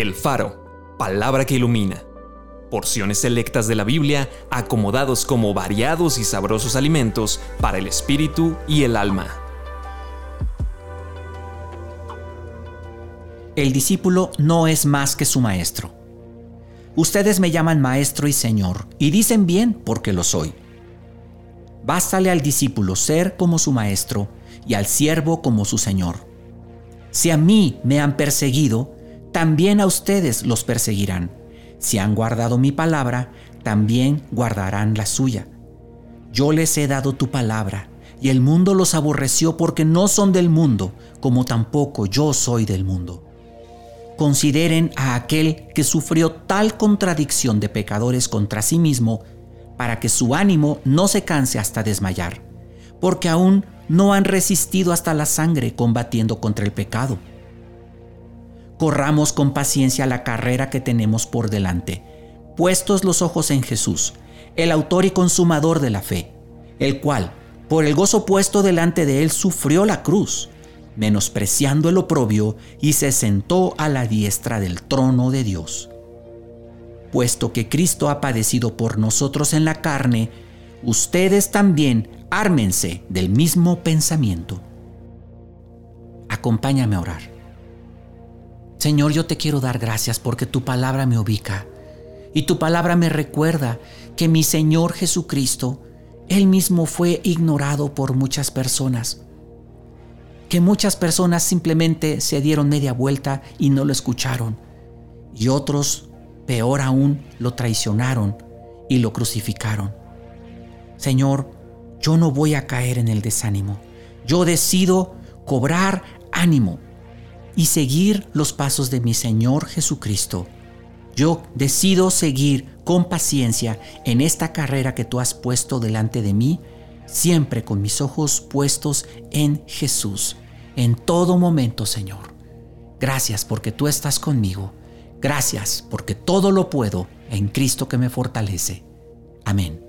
El Faro, palabra que ilumina. Porciones selectas de la Biblia acomodados como variados y sabrosos alimentos para el espíritu y el alma. El discípulo no es más que su maestro. Ustedes me llaman maestro y señor, y dicen bien porque lo soy. Bástale al discípulo ser como su maestro y al siervo como su señor. Si a mí me han perseguido, también a ustedes los perseguirán. Si han guardado mi palabra, también guardarán la suya. Yo les he dado tu palabra, y el mundo los aborreció porque no son del mundo, como tampoco yo soy del mundo. Consideren a aquel que sufrió tal contradicción de pecadores contra sí mismo, para que su ánimo no se canse hasta desmayar, porque aún no han resistido hasta la sangre combatiendo contra el pecado corramos con paciencia la carrera que tenemos por delante, puestos los ojos en Jesús, el autor y consumador de la fe, el cual, por el gozo puesto delante de él, sufrió la cruz, menospreciando el oprobio, y se sentó a la diestra del trono de Dios. Puesto que Cristo ha padecido por nosotros en la carne, ustedes también ármense del mismo pensamiento. Acompáñame a orar. Señor, yo te quiero dar gracias porque tu palabra me ubica y tu palabra me recuerda que mi Señor Jesucristo, Él mismo fue ignorado por muchas personas, que muchas personas simplemente se dieron media vuelta y no lo escucharon, y otros, peor aún, lo traicionaron y lo crucificaron. Señor, yo no voy a caer en el desánimo, yo decido cobrar ánimo y seguir los pasos de mi Señor Jesucristo. Yo decido seguir con paciencia en esta carrera que tú has puesto delante de mí, siempre con mis ojos puestos en Jesús, en todo momento, Señor. Gracias porque tú estás conmigo. Gracias porque todo lo puedo en Cristo que me fortalece. Amén.